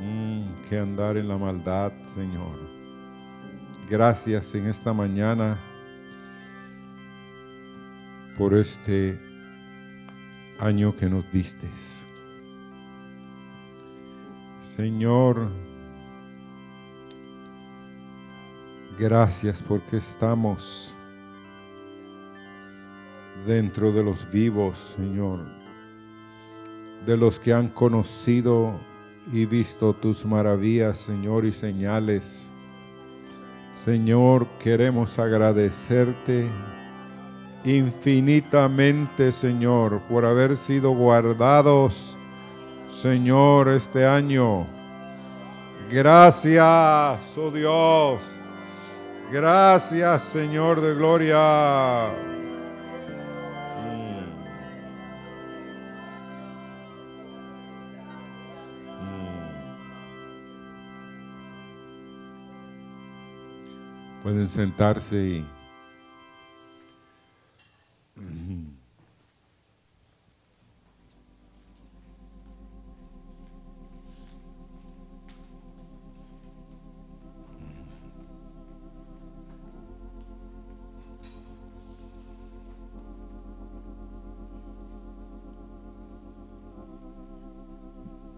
mm, que andar en la maldad, Señor. Gracias en esta mañana por este año que nos diste. Señor, gracias porque estamos dentro de los vivos, Señor, de los que han conocido y visto tus maravillas, Señor, y señales. Señor, queremos agradecerte infinitamente, Señor, por haber sido guardados, Señor, este año. Gracias, oh Dios. Gracias, Señor de gloria. Pueden sentarse y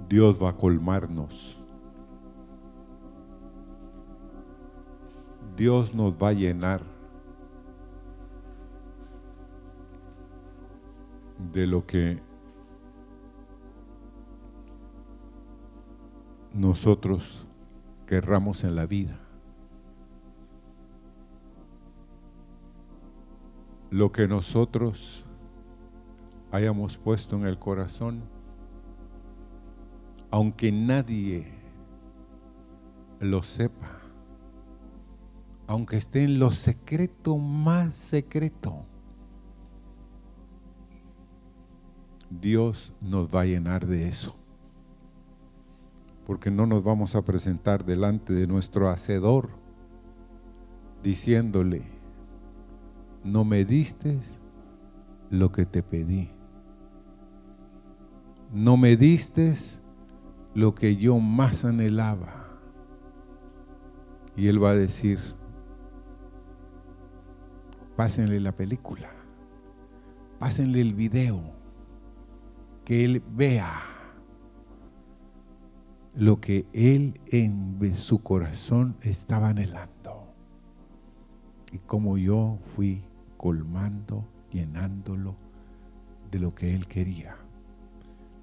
Dios va a colmarnos. Dios nos va a llenar de lo que nosotros querramos en la vida. Lo que nosotros hayamos puesto en el corazón aunque nadie lo sepa, aunque esté en lo secreto más secreto, Dios nos va a llenar de eso. Porque no nos vamos a presentar delante de nuestro Hacedor diciéndole, no me diste lo que te pedí. No me diste lo que yo más anhelaba. Y él va a decir, pásenle la película, pásenle el video, que él vea lo que él en su corazón estaba anhelando. Y como yo fui colmando, llenándolo de lo que él quería.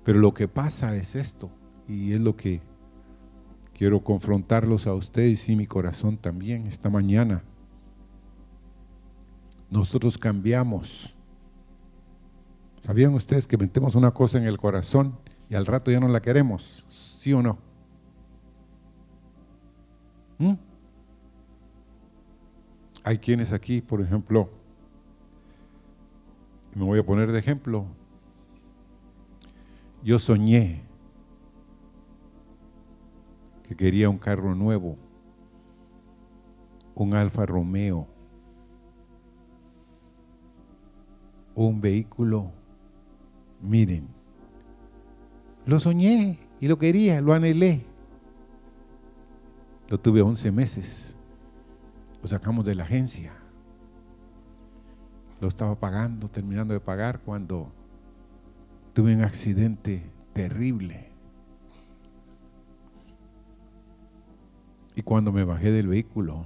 Pero lo que pasa es esto, y es lo que quiero confrontarlos a ustedes y mi corazón también esta mañana. Nosotros cambiamos. ¿Sabían ustedes que metemos una cosa en el corazón y al rato ya no la queremos? ¿Sí o no? ¿Mm? Hay quienes aquí, por ejemplo, me voy a poner de ejemplo, yo soñé que quería un carro nuevo, un Alfa Romeo, un vehículo, miren, lo soñé y lo quería, lo anhelé. Lo tuve 11 meses, lo sacamos de la agencia, lo estaba pagando, terminando de pagar cuando tuve un accidente terrible. Y cuando me bajé del vehículo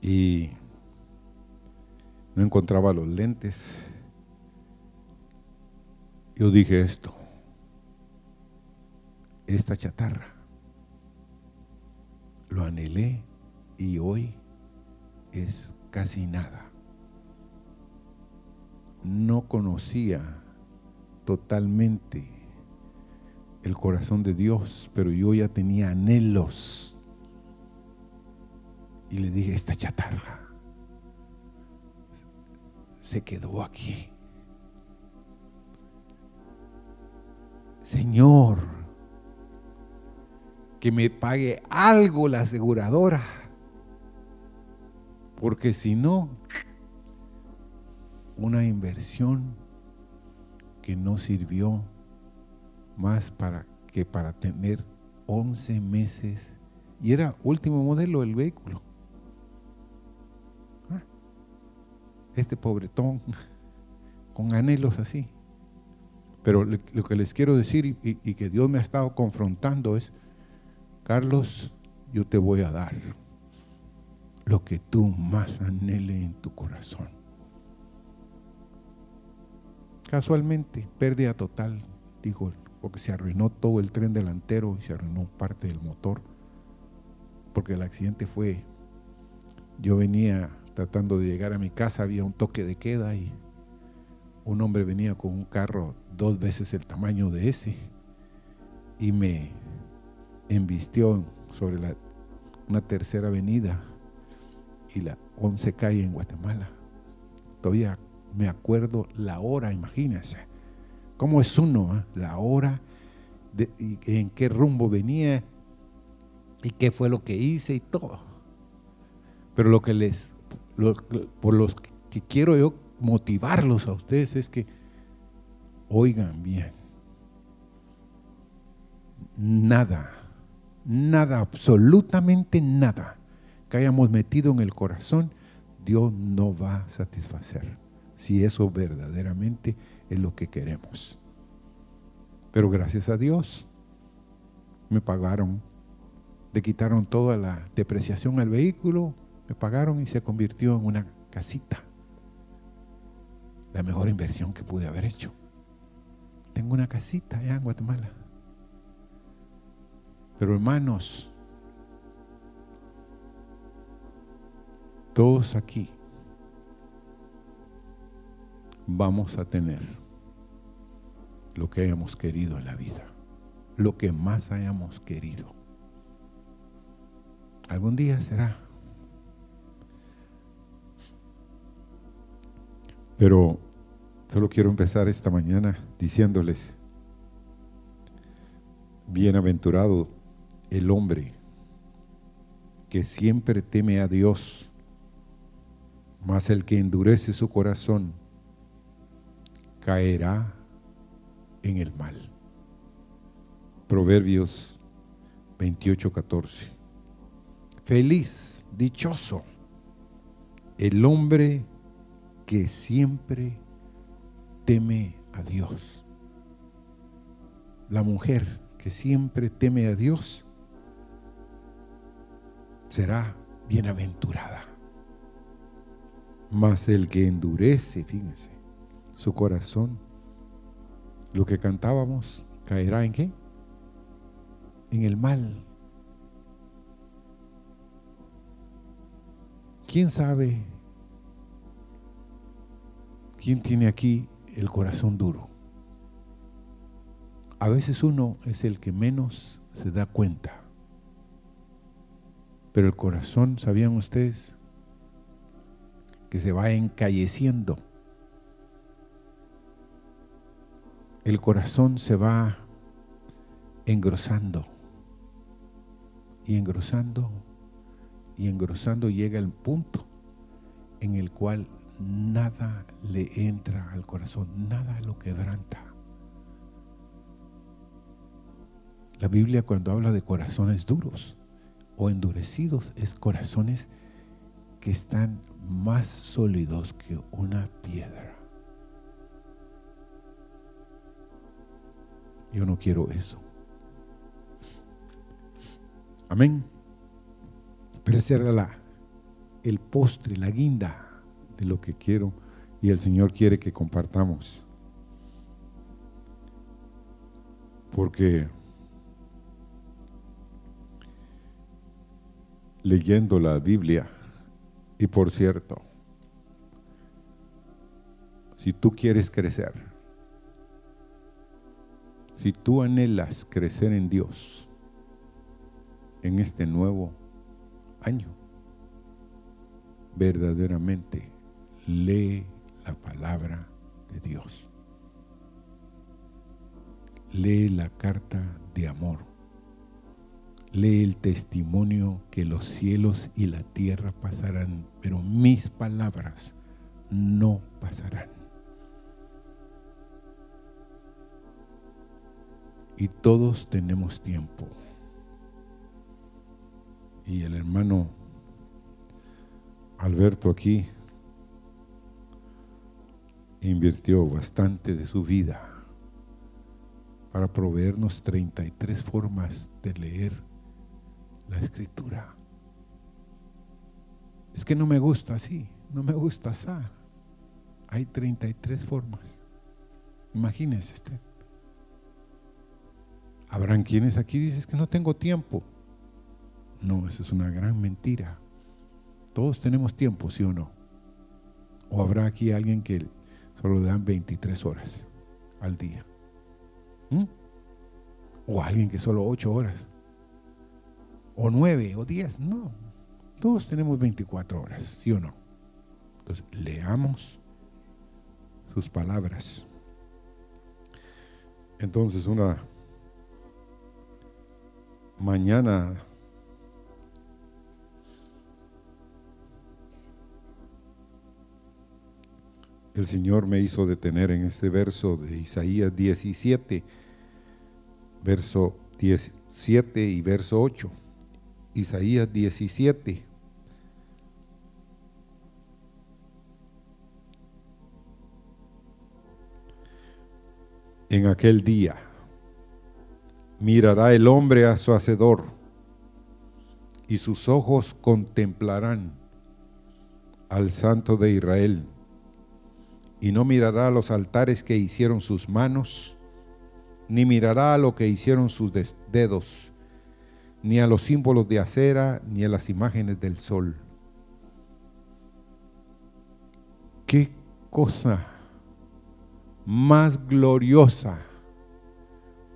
y no encontraba los lentes, yo dije esto, esta chatarra, lo anhelé y hoy es casi nada. No conocía totalmente el corazón de Dios, pero yo ya tenía anhelos. Y le dije, esta chatarra se quedó aquí. Señor, que me pague algo la aseguradora, porque si no, una inversión que no sirvió más para que para tener 11 meses. Y era último modelo el vehículo. Este pobretón, con anhelos así. Pero lo que les quiero decir y, que Dios me ha estado confrontando es, Carlos, yo te voy a dar lo que tú más anhele en tu corazón. Casualmente, pérdida total, dijo, porque se arruinó todo el tren delantero y se arruinó parte del motor, porque el accidente fue, yo venía tratando de llegar a mi casa, había un toque de queda y un hombre venía con un carro dos veces el tamaño de ese y me embistió sobre la, una tercera avenida y la 11 calle en Guatemala. Todavía me acuerdo la hora, imagínense. ¿Cómo es uno? Ah? La hora, en qué rumbo venía y qué fue lo que hice y todo. Pero lo que les, por los que quiero yo motivarlos a ustedes es que oigan bien. Nada, nada, absolutamente nada que hayamos metido en el corazón, Dios no va a satisfacer si eso verdaderamente es lo que queremos. Pero gracias a Dios me pagaron, le quitaron toda la depreciación al vehículo, me pagaron y se convirtió en una casita. La mejor inversión que pude haber hecho. Tengo una casita allá en Guatemala. Pero hermanos, todos aquí vamos a tener lo que hayamos querido en la vida, lo que más hayamos querido. Algún día será. Pero solo quiero empezar esta mañana diciéndoles, bienaventurado el hombre que siempre teme a Dios mas el que endurece su corazón caerá en el mal. Proverbios 28, 14. Feliz, dichoso, el hombre siempre teme a Dios. La mujer que siempre teme a Dios será bienaventurada. Mas el que endurece, fíjense, su corazón, lo que cantábamos, caerá en qué? En el mal. ¿Quién sabe? ¿Quién tiene aquí el corazón duro? A veces uno es el que menos se da cuenta. Pero el corazón, ¿sabían ustedes? que se va encalleciendo. El corazón se va engrosando y engrosando y engrosando llega el punto en el cual nada le entra al corazón, nada lo quebranta. La Biblia cuando habla de corazones duros o endurecidos es corazones que están más sólidos que una piedra. Yo no quiero eso. Amén. Pero ese era la, el postre, la guinda de lo que quiero y el Señor quiere que compartamos. Porque leyendo la Biblia, y por cierto, si tú quieres crecer, si tú anhelas crecer en Dios en este nuevo año, verdaderamente lee la palabra de Dios. Lee la carta de amor lee el testimonio que los cielos y la tierra pasarán, pero mis palabras no pasarán. Y todos tenemos tiempo. Y el hermano Alberto aquí invirtió bastante de su vida para proveernos 33 formas de leer la escritura. Es que no me gusta así, no me gusta así. Hay 33 formas. Imagínense este. Habrán quienes aquí dicen que no tengo tiempo. No, eso es una gran mentira. Todos tenemos tiempo, ¿sí o no? O habrá aquí alguien que solo le dan 23 horas al día. ¿Mm? O alguien que solo 8 horas. O 9 o 10. No. Todos tenemos 24 horas, ¿sí o no? Entonces, leamos sus palabras. Entonces, una mañana el Señor me hizo detener en este verso de Isaías 17, verso 17 y verso 8. Isaías 17. En aquel día mirará el hombre a su hacedor y sus ojos contemplarán al Santo de Israel y no mirará a los altares que hicieron sus manos, ni mirará a lo que hicieron sus dedos, ni a los símbolos de acera, ni a las imágenes del sol. ¿Qué cosa más gloriosa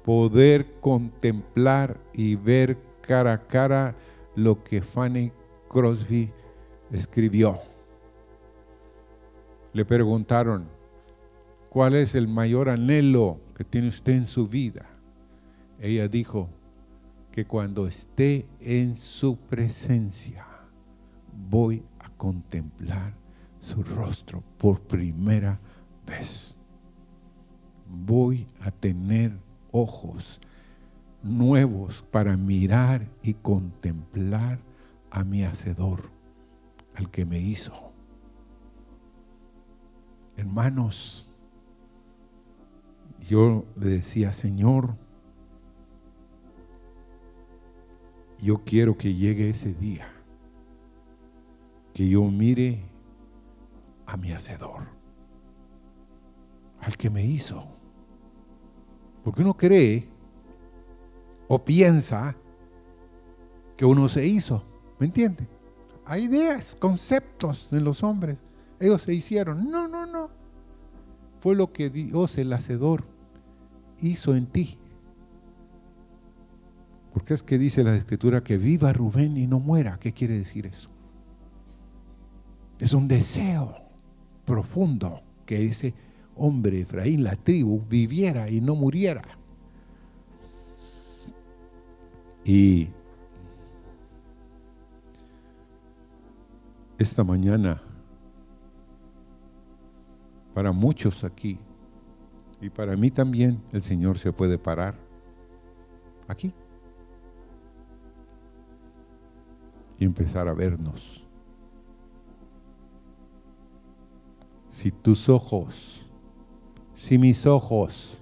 poder contemplar y ver cara a cara lo que Fanny Crosby escribió? Le preguntaron, ¿cuál es el mayor anhelo que tiene usted en su vida? Ella dijo que cuando esté en su presencia voy a contemplar su rostro por primera vez. Voy a tener ojos nuevos para mirar y contemplar a mi Hacedor, al que me hizo. Hermanos, yo le decía, Señor, yo quiero que llegue ese día, que yo mire a mi Hacedor, al que me hizo. Porque uno cree o piensa que uno se hizo, ¿me entiende? Hay ideas, conceptos en los hombres ellos se hicieron. No, no, no. Fue lo que Dios, el Hacedor, hizo en ti. Porque es que dice la escritura que viva Rubén y no muera. ¿Qué quiere decir eso? Es un deseo profundo que ese hombre, Efraín, la tribu, viviera y no muriera. Y esta mañana para muchos aquí. Y para mí también el Señor se puede parar aquí y empezar a vernos. Si tus ojos, si mis ojos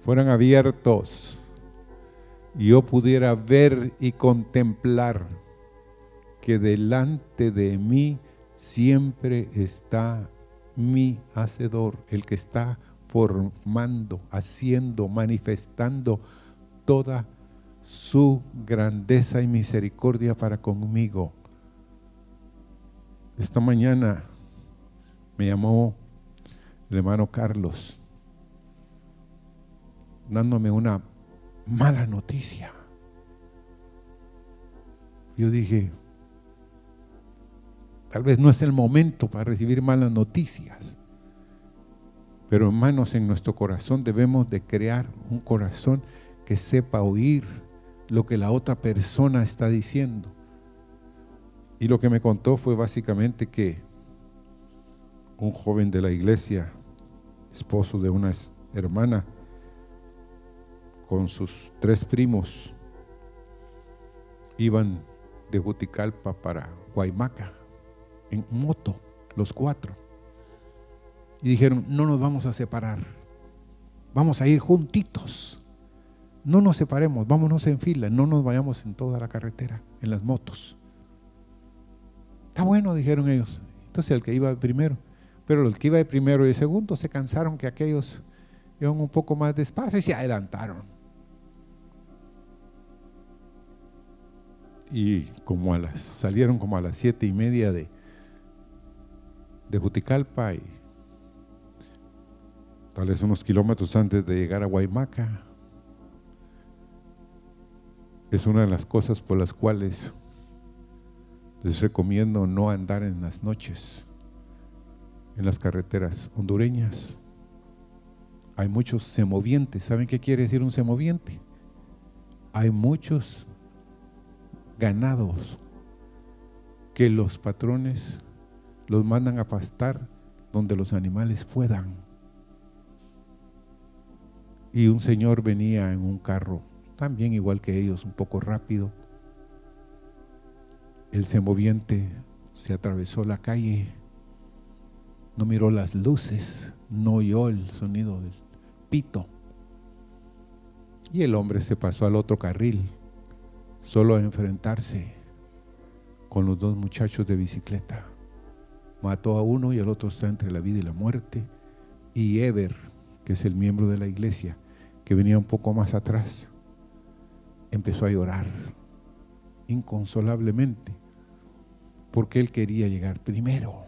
fueran abiertos y yo pudiera ver y contemplar que delante de mí siempre está mi hacedor, el que está formando, haciendo, manifestando toda su grandeza y misericordia para conmigo. Esta mañana me llamó el hermano Carlos dándome una mala noticia. Yo dije, Tal vez no es el momento para recibir malas noticias. Pero hermanos, en nuestro corazón debemos de crear un corazón que sepa oír lo que la otra persona está diciendo. Y lo que me contó fue básicamente que un joven de la iglesia, esposo de una hermana, con sus tres primos iban de Juticalpa para Guaymaca en moto, los cuatro. Y dijeron, no nos vamos a separar, vamos a ir juntitos. No nos separemos, vámonos en fila, no nos vayamos en toda la carretera, en las motos. Está bueno, dijeron ellos. Entonces el que iba primero, pero el que iba de primero y de segundo se cansaron que aquellos iban un poco más despacio y se adelantaron. y como a las, salieron como a las siete y media de, de Juticalpa y tal vez unos kilómetros antes de llegar a Guaymaca. Es una de las cosas por las cuales les recomiendo no andar en las noches en las carreteras hondureñas. Hay muchos semovientes. ¿Saben qué quiere decir un semoviente? Hay muchos ganados que los patrones los mandan a pastar donde los animales puedan. Y un señor venía en un carro, también igual que ellos, un poco rápido. El semoviente se atravesó la calle, no miró las luces, no oyó el sonido del pito. Y el hombre se pasó al otro carril solo a enfrentarse con los dos muchachos de bicicleta. Mató a uno y el otro está entre la vida y la muerte. Y Ever, que es el miembro de la iglesia, que venía un poco más atrás, empezó a llorar inconsolablemente porque él quería llegar primero.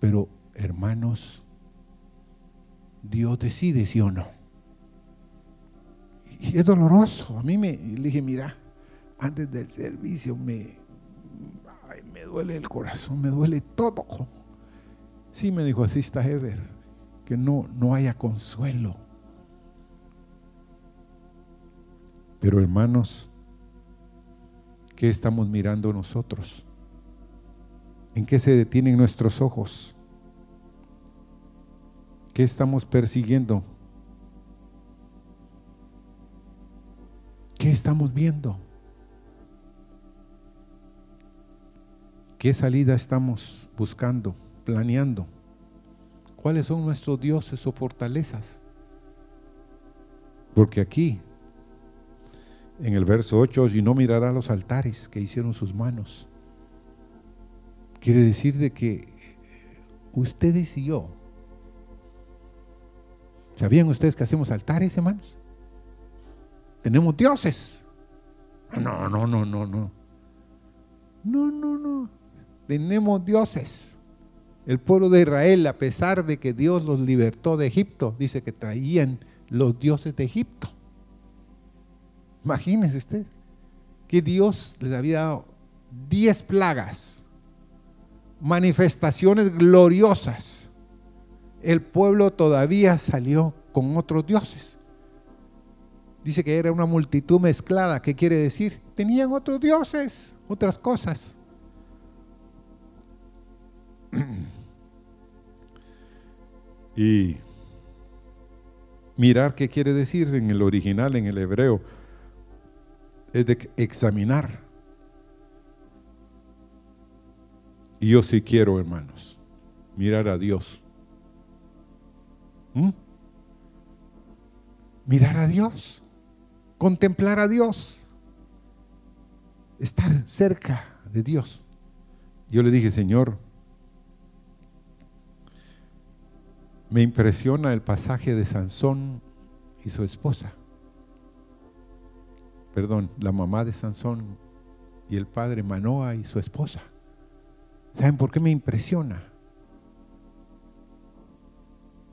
Pero, hermanos, Dios decide sí o no. Y es doloroso. A mí me dije, mira, antes del servicio me, me duele el corazón, me duele todo. Sí, me dijo, así está Ever, que no, no haya consuelo. Pero hermanos, ¿qué estamos mirando nosotros? ¿En qué se detienen nuestros ojos? ¿Qué estamos persiguiendo? ¿Qué estamos viendo? ¿Qué salida estamos buscando, planeando? ¿Cuáles son nuestros dioses o fortalezas? Porque aquí, en el verso 8, y no mirará los altares que hicieron sus manos. Quiere decir de que ustedes y yo, ¿sabían ustedes que hacemos altares, hermanos? tenemos dioses. No, no, no, no, no. No, no, no. Tenemos dioses. El pueblo de Israel, a pesar de que Dios los libertó de Egipto, dice que traían los dioses de Egipto. Imagínense usted que Dios les había dado diez plagas, manifestaciones gloriosas. El pueblo todavía salió con otros dioses. Dice que era una multitud mezclada. ¿Qué quiere decir? Tenían otros dioses, otras cosas. Y mirar qué quiere decir en el original, en el hebreo, es de examinar. Y yo sí quiero, hermanos, mirar a Dios. ¿Mm? Mirar a Dios contemplar a Dios, estar cerca de Dios. Yo le dije, Señor, me impresiona el pasaje de Sansón y su esposa. Perdón, la mamá de Sansón y el padre Manoa y su esposa. ¿Saben por qué me impresiona?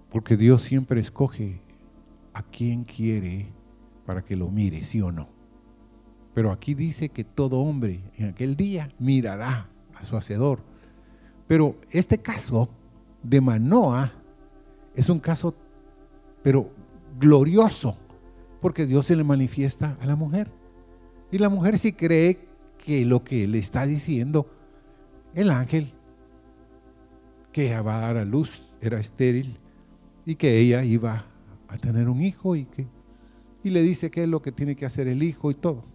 Porque Dios siempre escoge a quien quiere para que lo mire, sí o no. Pero aquí dice que todo hombre en aquel día mirará a su hacedor. Pero este caso de Manoa es un caso, pero glorioso, porque Dios se le manifiesta a la mujer. Y la mujer sí cree que lo que le está diciendo el ángel, que ella va a dar a luz, era estéril, y que ella iba a tener un hijo y que y le dice qué es lo que tiene que hacer el hijo y todo.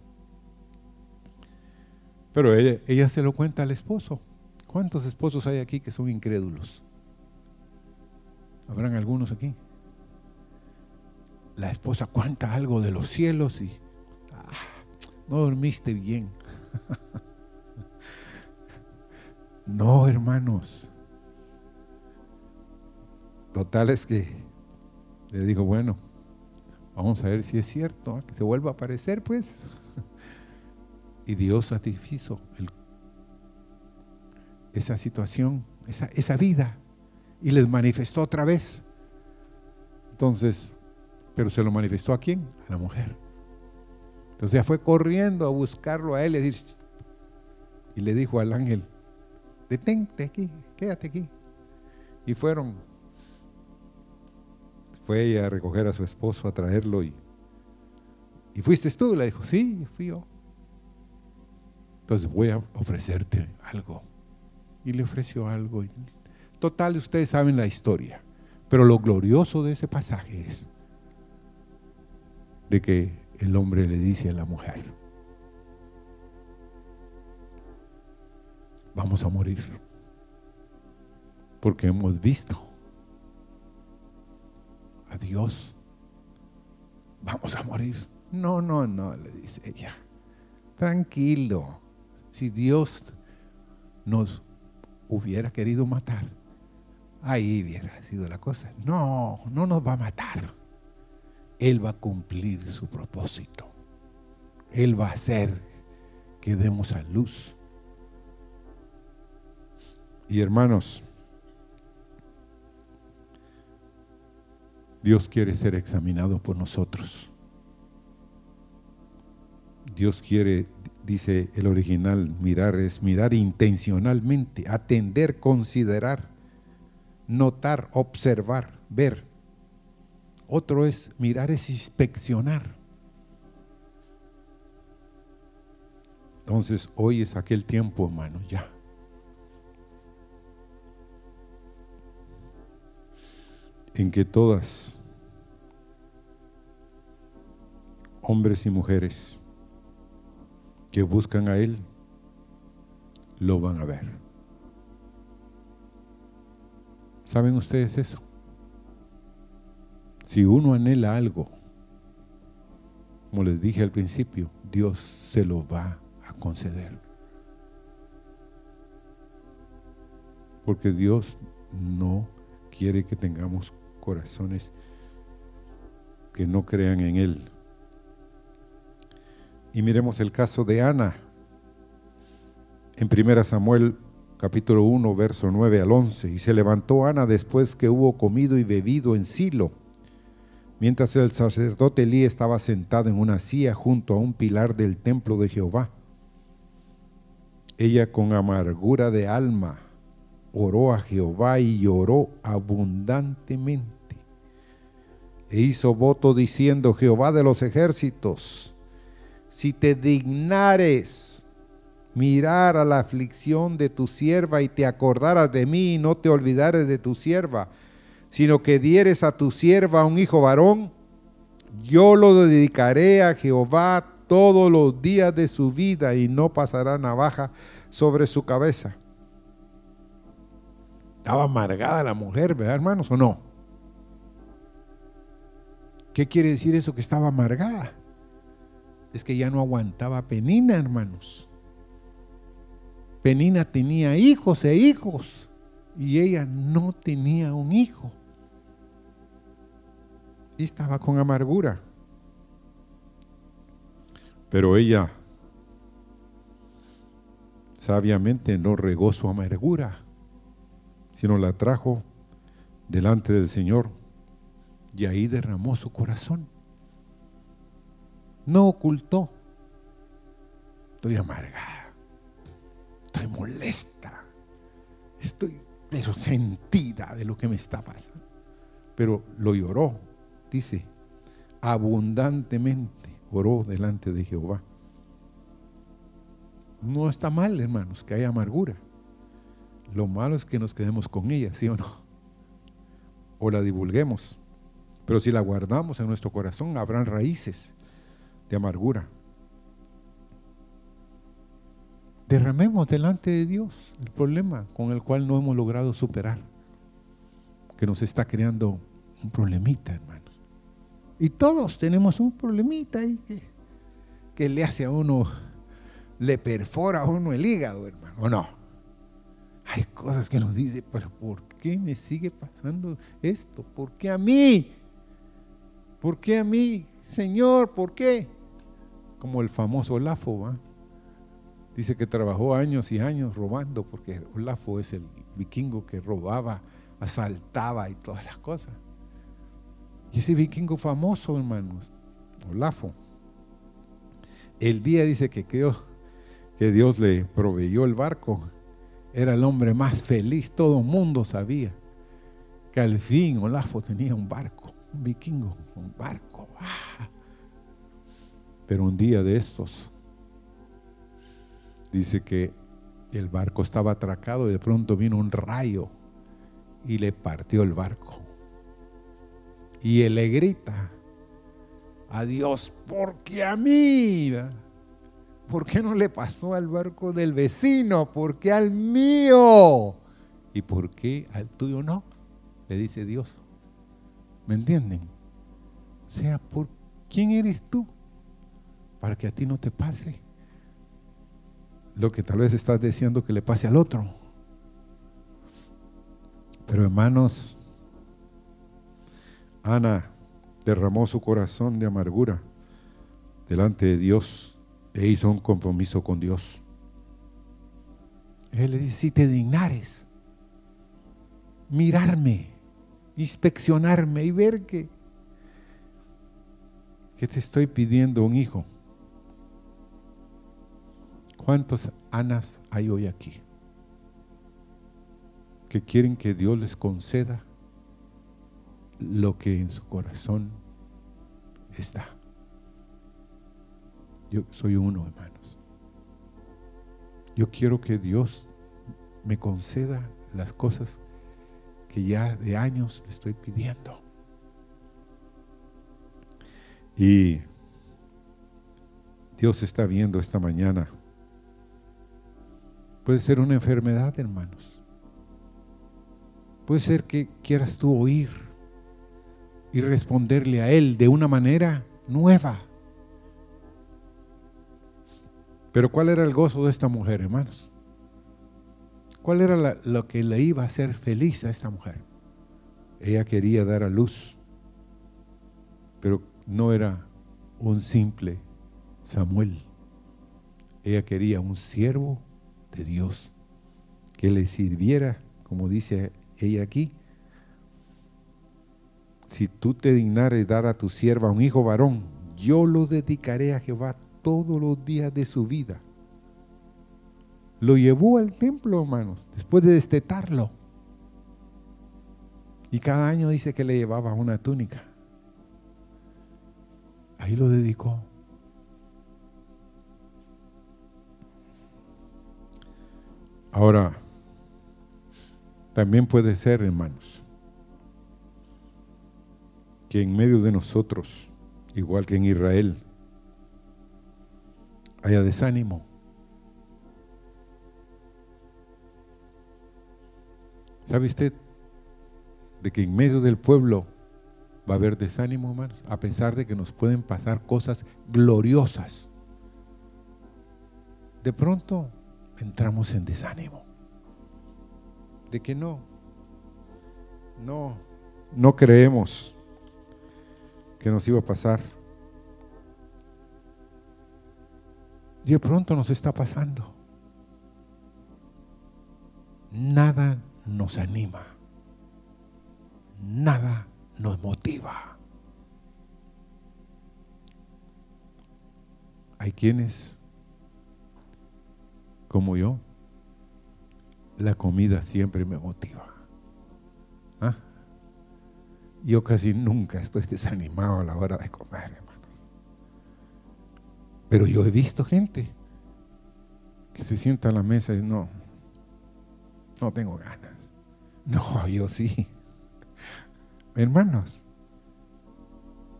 Pero ella, ella se lo cuenta al esposo. ¿Cuántos esposos hay aquí que son incrédulos? ¿Habrán algunos aquí? La esposa cuenta algo de los cielos y ah, no dormiste bien. no, hermanos. Total es que le digo, bueno, vamos a ver si es cierto, ¿ah? que se vuelva a aparecer, pues. y Dios satisfizo esa situación, esa, esa vida, y les manifestó otra vez. Entonces, pero se lo manifestó a quién? A la mujer. Entonces ella fue corriendo a buscarlo a él y, y le dijo al ángel, detente aquí, quédate aquí. Y fueron fue ella a recoger a su esposo, a traerlo y, y fuiste tú, le dijo, sí, fui yo. Entonces voy a ofrecerte algo. Y le ofreció algo. Total, ustedes saben la historia. Pero lo glorioso de ese pasaje es de que el hombre le dice a la mujer, vamos a morir. Porque hemos visto adiós, vamos a morir. No, no, no, le dice ella. Tranquilo, si Dios nos hubiera querido matar, ahí hubiera sido la cosa. No, no nos va a matar. Él va a cumplir su propósito. Él va a hacer que demos a luz. Y hermanos, Dios quiere ser examinado por nosotros. Dios quiere, dice el original, mirar es mirar intencionalmente, atender, considerar, notar, observar, ver. Otro es mirar es inspeccionar. Entonces hoy es aquel tiempo, hermano, ya. en que todas, hombres y mujeres que buscan a Él, lo van a ver. ¿Saben ustedes eso? Si uno anhela algo, como les dije al principio, Dios se lo va a conceder. Porque Dios no quiere que tengamos corazones que no crean en Él. Y miremos el caso de Ana. En 1 Samuel capítulo 1, verso 9 al 11. Y se levantó Ana después que hubo comido y bebido en Silo, mientras el sacerdote Elí estaba sentado en una silla junto a un pilar del templo de Jehová. Ella con amargura de alma oró a Jehová y lloró abundantemente e hizo voto diciendo, Jehová de los ejércitos, si te dignares mirar a la aflicción de tu sierva y te acordaras de mí y no te olvidares de tu sierva, sino que dieres a tu sierva un hijo varón, yo lo dedicaré a Jehová todos los días de su vida y no pasará navaja sobre su cabeza. Estaba amargada la mujer, ¿verdad, hermanos? ¿O no? ¿Qué quiere decir eso que estaba amargada? Es que ya no aguantaba Penina, hermanos. Penina tenía hijos e hijos y ella no tenía un hijo. Y estaba con amargura. Pero ella sabiamente no regó su amargura, sino la trajo delante del Señor y ahí derramó su corazón. No ocultó. Estoy amargada. Estoy molesta. Estoy pero sentida de lo que me está pasando. Pero lo lloró, dice, abundantemente oró delante de Jehová. No está mal, hermanos, que haya amargura. Lo malo es que nos quedemos con ella, ¿sí o no? O la divulguemos Pero si la guardamos en nuestro corazón, habrán raíces de amargura. Derramemos delante de Dios el problema con el cual no hemos logrado superar, que nos está creando un problemita, hermanos. Y todos tenemos un problemita ahí que, que le hace a uno, le perfora a uno el hígado, hermano, ¿o no? Hay cosas que nos dice, pero ¿por qué me sigue pasando esto? ¿Por qué a mí? ¿Por qué a mí, Señor? ¿Por qué? Como el famoso Olafo, ¿va? Dice que trabajó años y años robando, porque Olafo es el vikingo que robaba, asaltaba y todas las cosas. Y ese vikingo famoso, hermanos, Olafo, el día dice que creo que Dios le proveyó el barco, era el hombre más feliz, todo el mundo sabía que al fin Olafo tenía un barco, un vikingo, un barco. ¡ah! Pero un día de estos, dice que el barco estaba atracado y de pronto vino un rayo y le partió el barco. Y él le grita a Dios, porque a mí, ¿por qué no le pasó al barco del vecino? ¿Por qué al mío? ¿Y por qué al tuyo no? Le dice Dios. ¿Me entienden? O sea, ¿por quién eres tú? Para que a ti no te pase lo que tal vez estás diciendo que le pase al otro. Pero hermanos, Ana derramó su corazón de amargura delante de Dios e hizo un compromiso con Dios. Él le dice, si te dignares, mirarme, inspeccionarme y ver que, que te estoy pidiendo un hijo. ¿Cuántos Anas hay hoy aquí? Que quieren que Dios les conceda lo que en su corazón está. Yo soy uno, hermanos. Yo quiero que Dios me conceda las cosas que ya de años le estoy pidiendo. Y Dios está viendo esta mañana. Puede ser una enfermedad, hermanos. Puede ser que quieras tú oír y responderle a Él de una manera nueva. Pero ¿cuál era el gozo de esta mujer, hermanos? ¿Cuál era lo que le iba a hacer feliz a esta mujer? Ella quería dar a luz, pero no era un simple Samuel. Ella quería un siervo de Dios que le sirviera, como dice ella aquí, si tú te dignares dar a tu sierva un hijo varón, yo lo dedicaré a Jehová todos los días de su vida. Lo llevó al templo, hermanos, después de destetarlo. Y cada año dice que le llevaba una túnica. Ahí lo dedicó. Ahora, también puede ser, hermanos, que en medio de nosotros, igual que en Israel, haya desánimo. ¿Sabe usted de que en medio del pueblo va a haber desánimo, hermanos? A pesar de que nos pueden pasar cosas gloriosas. De pronto entramos en desánimo. De que no, no, no creemos que nos iba a pasar. Y de pronto nos está pasando. Nada nos anima. Nada nos motiva. Hay quienes, como yo, la comida siempre me motiva. ¿Ah? Yo casi nunca estoy desanimado a la hora de comer, hermanos. Pero yo he visto gente que se sienta a la mesa y no, no tengo ganas. No, yo sí. Hermanos,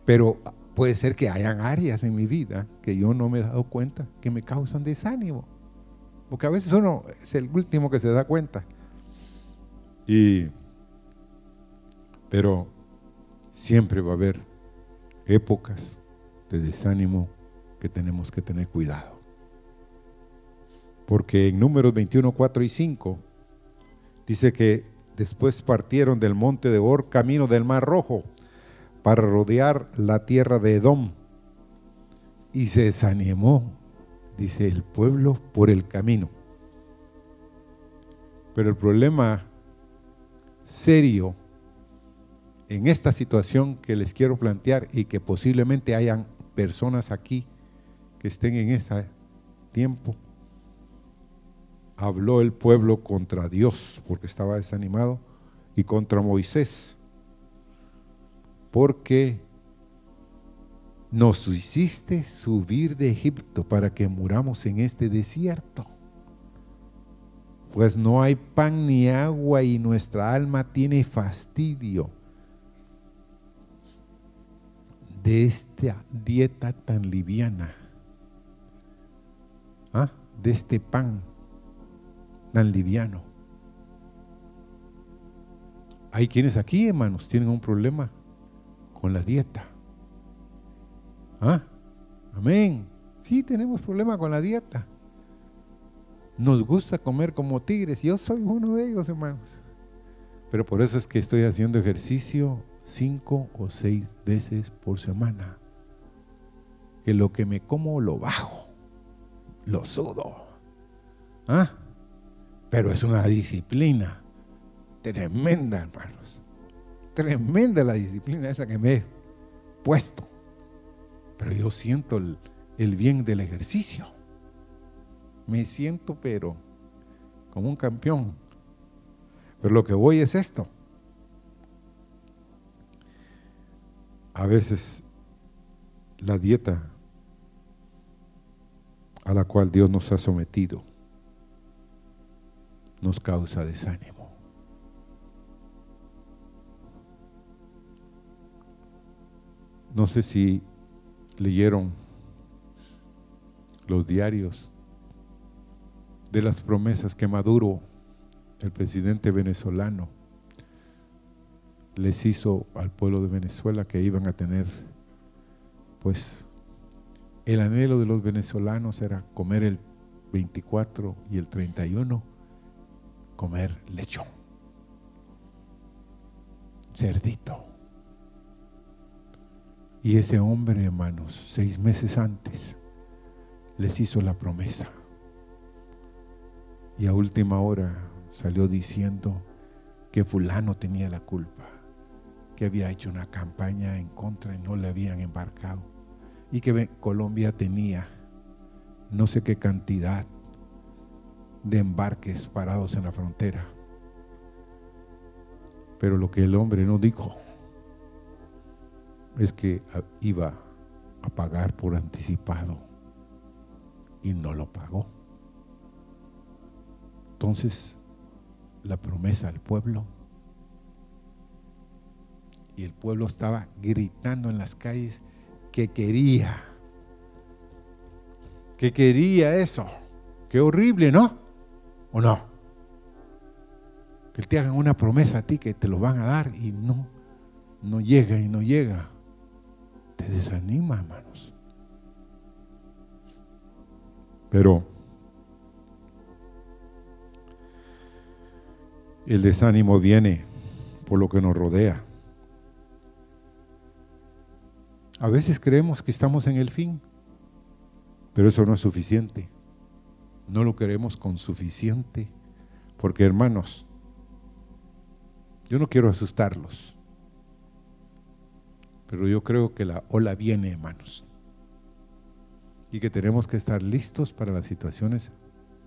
Pero puede ser que hayan áreas en mi vida que yo no me he dado cuenta que me causan desánimo. Porque a veces uno es el último que se da cuenta. Y, pero siempre va a haber épocas de desánimo que tenemos que tener cuidado. Porque en números 21, 4 y 5 dice que después partieron del monte de Or camino del Mar Rojo para rodear la tierra de Edom. Y se desanimó, dice el pueblo, por el camino. Pero el problema serio en esta situación que les quiero plantear y que posiblemente hayan personas aquí que estén en ese tiempo, habló el pueblo contra Dios porque estaba desanimado y contra Moisés porque nos hiciste subir de Egipto para que muramos en este desierto. Pues no hay pan ni agua y nuestra alma tiene fastidio de esta dieta tan liviana, ¿Ah? de este pan tan liviano. Hay quienes aquí, hermanos, tienen un problema con la dieta. ¿Ah? Amén. Sí, tenemos problema con la dieta. Nos gusta comer como tigres. Yo soy uno de ellos, hermanos. Pero por eso es que estoy haciendo ejercicio cinco o seis veces por semana. Que lo que me como lo bajo, lo sudo. ¿Ah? Pero es una disciplina tremenda, hermanos. Tremenda la disciplina esa que me he puesto. Pero yo siento el, el bien del ejercicio. Me siento, pero como un campeón. Pero lo que voy es esto. A veces la dieta a la cual Dios nos ha sometido nos causa desánimo. No sé si leyeron los diarios de las promesas que Maduro, el presidente venezolano, les hizo al pueblo de Venezuela que iban a tener, pues, el anhelo de los venezolanos era comer el 24 y el 31, comer lechón, cerdito. Y ese hombre, hermanos, seis meses antes, les hizo la promesa. Y a última hora salió diciendo que fulano tenía la culpa, que había hecho una campaña en contra y no le habían embarcado. Y que Colombia tenía no sé qué cantidad de embarques parados en la frontera. Pero lo que el hombre no dijo es que iba a pagar por anticipado y no lo pagó. Entonces, la promesa al pueblo y el pueblo estaba gritando en las calles que quería, que quería eso. Qué horrible, ¿no? ¿O no? Que te hagan una promesa a ti que te lo van a dar y no, no llega y no llega te desanima, hermanos. Pero el desánimo viene por lo que nos rodea. A veces creemos que estamos en el fin, pero eso no es suficiente. No lo queremos con suficiente, porque hermanos, yo no quiero asustarlos. Pero yo creo que la ola viene, hermanos. Y que tenemos que estar listos para las situaciones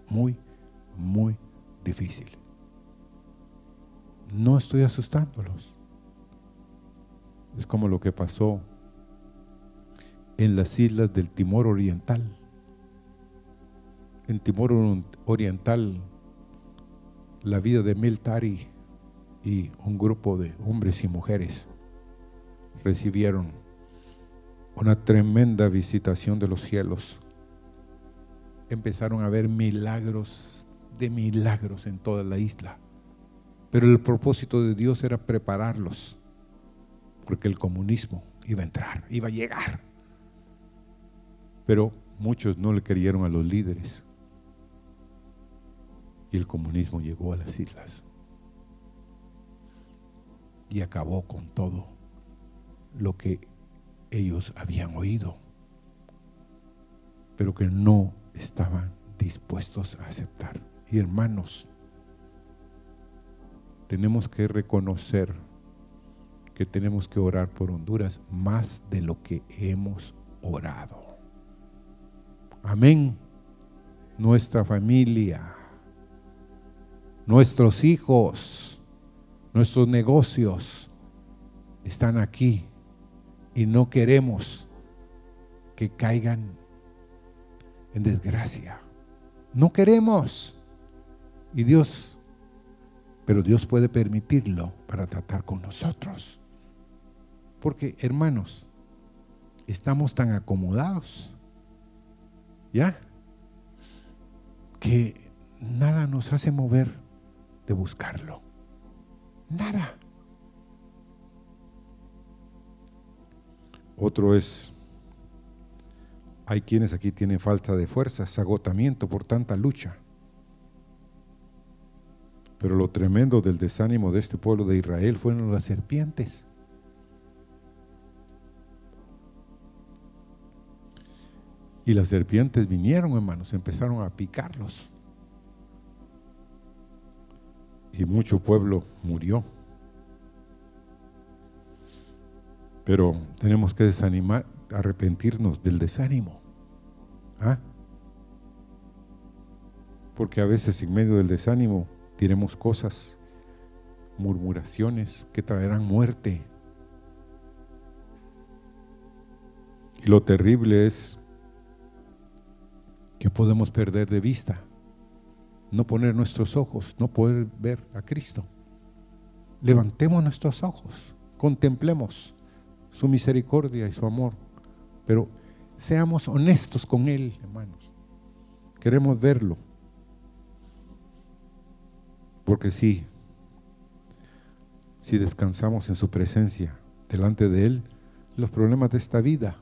muy, muy difíciles. No estoy asustándolos. Es como lo que pasó en las islas del Timor Oriental. En Timor Oriental, la vida de Miltari y un grupo de hombres y mujeres recibieron una tremenda visitación de los cielos. Empezaron a haber milagros de milagros en toda la isla. Pero el propósito de Dios era prepararlos, porque el comunismo iba a entrar, iba a llegar. Pero muchos no le creyeron a los líderes. Y el comunismo llegó a las islas. Y acabó con todo lo que ellos habían oído, pero que no estaban dispuestos a aceptar. Y hermanos, tenemos que reconocer que tenemos que orar por Honduras más de lo que hemos orado. Amén. Nuestra familia, nuestros hijos, nuestros negocios están aquí y no queremos que caigan en desgracia. No queremos. Y Dios, pero Dios puede permitirlo para tratar con nosotros. Porque, hermanos, estamos tan acomodados, ¿ya? Que nada nos hace mover de buscarlo. Nada. Otro es, hay quienes aquí tienen falta de fuerzas, agotamiento por tanta lucha. Pero lo tremendo del desánimo de este pueblo de Israel fueron las serpientes. Y las serpientes vinieron, hermanos, empezaron a picarlos. Y mucho pueblo murió. Pero tenemos que desanimar, arrepentirnos del desánimo. ¿Ah? Porque a veces en medio del desánimo diremos cosas, murmuraciones que traerán muerte. Y lo terrible es que podemos perder de vista, no poner nuestros ojos, no poder ver a Cristo. Levantemos nuestros ojos, contemplemos su misericordia y su amor. Pero seamos honestos con Él, hermanos. Queremos verlo. Porque si, si descansamos en su presencia, delante de Él, los problemas de esta vida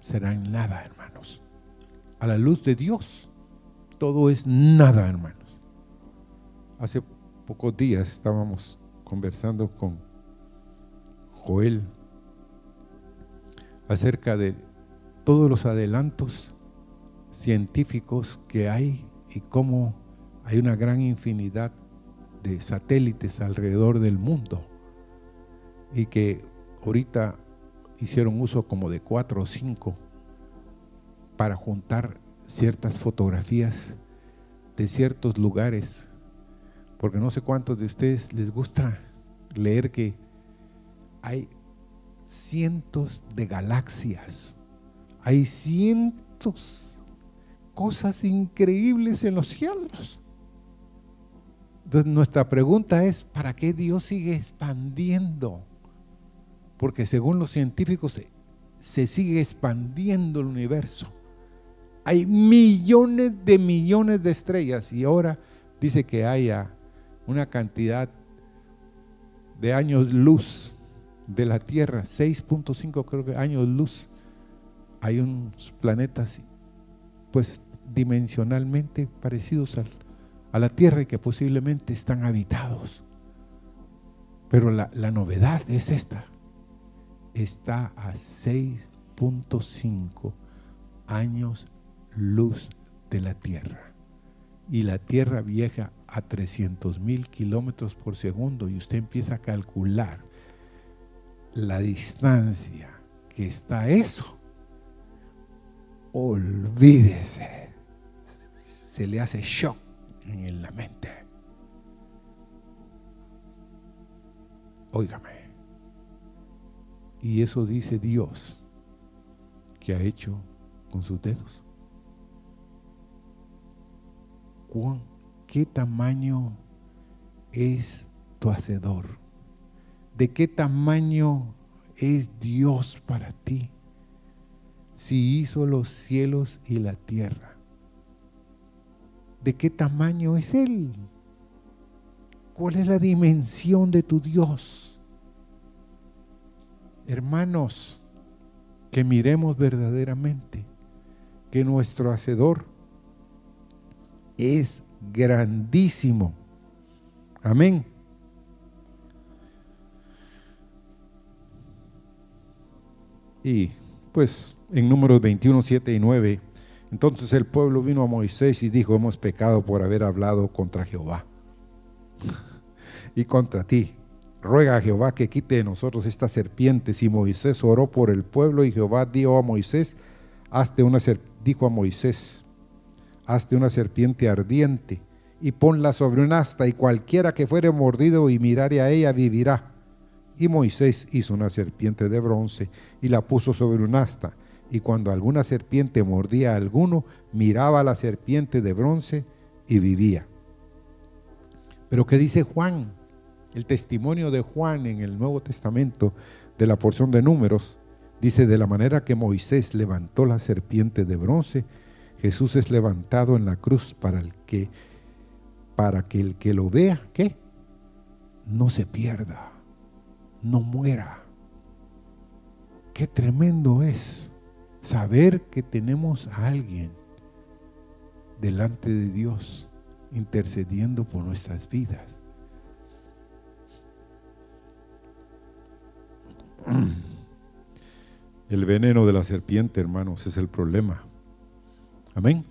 serán nada, hermanos. A la luz de Dios, todo es nada, hermanos. Hace pocos días estábamos conversando con Joel acerca de todos los adelantos científicos que hay y cómo hay una gran infinidad de satélites alrededor del mundo y que ahorita hicieron uso como de cuatro o cinco para juntar ciertas fotografías de ciertos lugares, porque no sé cuántos de ustedes les gusta leer que hay cientos de galaxias. Hay cientos cosas increíbles en los cielos. Entonces nuestra pregunta es, ¿para qué Dios sigue expandiendo? Porque según los científicos se, se sigue expandiendo el universo. Hay millones de millones de estrellas y ahora dice que haya una cantidad de años luz de la Tierra, 6.5 creo que años luz, hay unos planetas pues dimensionalmente parecidos a la Tierra y que posiblemente están habitados. Pero la, la novedad es esta, está a 6.5 años luz de la Tierra. Y la Tierra viaja a 300 mil kilómetros por segundo y usted empieza a calcular la distancia que está eso, olvídese, se le hace shock en la mente. Óigame. Y eso dice Dios que ha hecho con sus dedos. ¿Qué tamaño es tu hacedor? De qué tamaño es Dios para ti. si hizo los cielos y la tierra? ¿De qué tamaño es Él? ¿Cuál es la dimensión de tu Dios? Hermanos, que miremos verdaderamente que nuestro Hacedor es grandísimo. Amén. Y pues en números 21, 7 y 9, entonces el pueblo vino a Moisés y dijo, hemos pecado por haber hablado contra Jehová y contra ti. Ruega a Jehová que quite de nosotros estas serpientes. Y Moisés oró por el pueblo y Jehová dijo a Moisés, hazte una dijo a Moisés, hazte una serpiente ardiente y ponla sobre un asta y cualquiera que fuere mordido y mirare a ella vivirá. Y Moisés hizo una serpiente de bronce y la puso sobre un asta. Y cuando alguna serpiente mordía a alguno, miraba a la serpiente de bronce y vivía. Pero ¿qué dice Juan? El testimonio de Juan en el Nuevo Testamento de la porción de números dice, de la manera que Moisés levantó la serpiente de bronce, Jesús es levantado en la cruz para el que para que el que lo vea, ¿qué? No se pierda, no muera. Qué tremendo es saber que tenemos a alguien delante de Dios intercediendo por nuestras vidas. El veneno de la serpiente, hermanos, es el problema. Amén.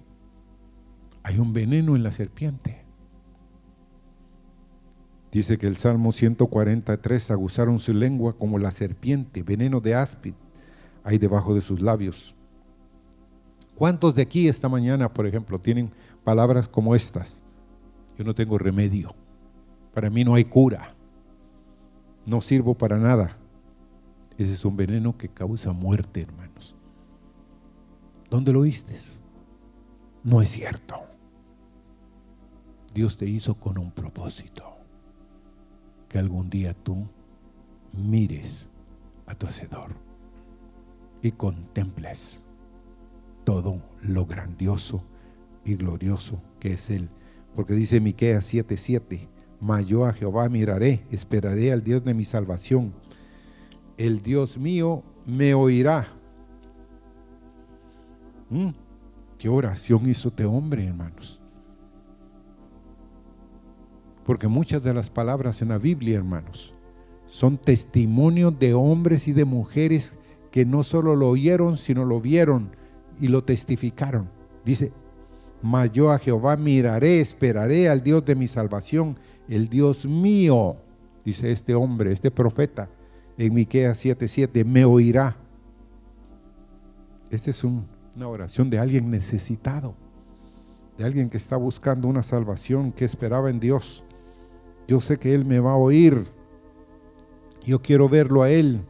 Hay un veneno en la serpiente. Dice que el Salmo 143 aguzaron su lengua como la serpiente, veneno de áspid hay debajo de sus labios. ¿Cuántos de aquí esta mañana, por ejemplo, tienen palabras como estas? Yo no tengo remedio. Para mí no hay cura. No sirvo para nada. Ese es un veneno que causa muerte, hermanos. ¿Dónde lo oíste? No es cierto. Dios te hizo con un propósito. Que algún día tú mires a tu Hacedor y contemples todo lo grandioso y glorioso que es Él. Porque dice Miqueas 7:7, mas yo a Jehová miraré, esperaré al Dios de mi salvación el Dios mío me oirá. Mm, ¿Qué oración hizo este hombre, hermanos? Porque muchas de las palabras en la Biblia, hermanos, son testimonios de hombres y de mujeres que no solo lo oyeron, sino lo vieron y lo testificaron. Dice, mas yo a Jehová miraré, esperaré al Dios de mi salvación, el Dios mío, dice este hombre, este profeta en Miqueas 7:7, me oirá. Esta es una oración de alguien necesitado, de alguien que está buscando una salvación, que esperaba en Dios. Yo sé que Él me va a oír. Yo quiero verlo a Él.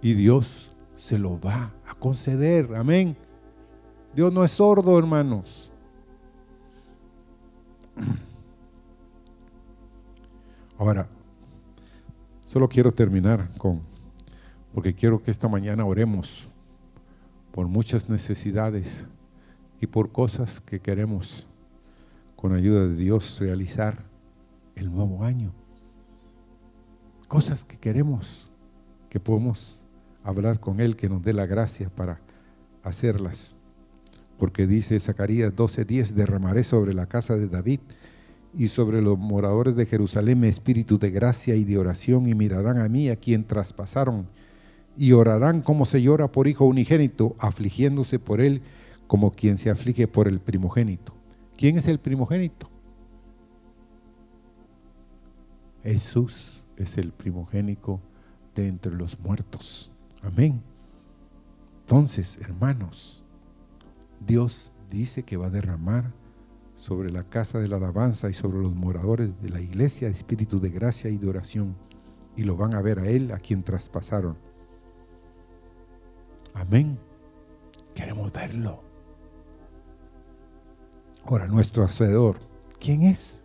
Y Dios se lo va a conceder. Amén. Dios no es sordo, hermanos. Ahora, Solo quiero terminar con, porque quiero que esta mañana oremos por muchas necesidades y por cosas que queremos con ayuda de Dios realizar el nuevo año. Cosas que queremos, que podemos hablar con Él, que nos dé la gracia para hacerlas. Porque dice Zacarías 12:10, derramaré sobre la casa de David y sobre los moradores de Jerusalén espíritu de gracia y de oración y mirarán a mí a quien traspasaron y orarán como se llora por hijo unigénito, afligiéndose por él como quien se aflige por el primogénito. ¿Quién es el primogénito? Jesús es el primogénito de entre los muertos. Amén. Entonces, hermanos, Dios dice que va a derramar sobre la casa de la alabanza y sobre los moradores de la iglesia, espíritu de gracia y de oración, y lo van a ver a Él, a quien traspasaron. Amén. Queremos verlo. Ahora, nuestro hacedor, ¿quién es?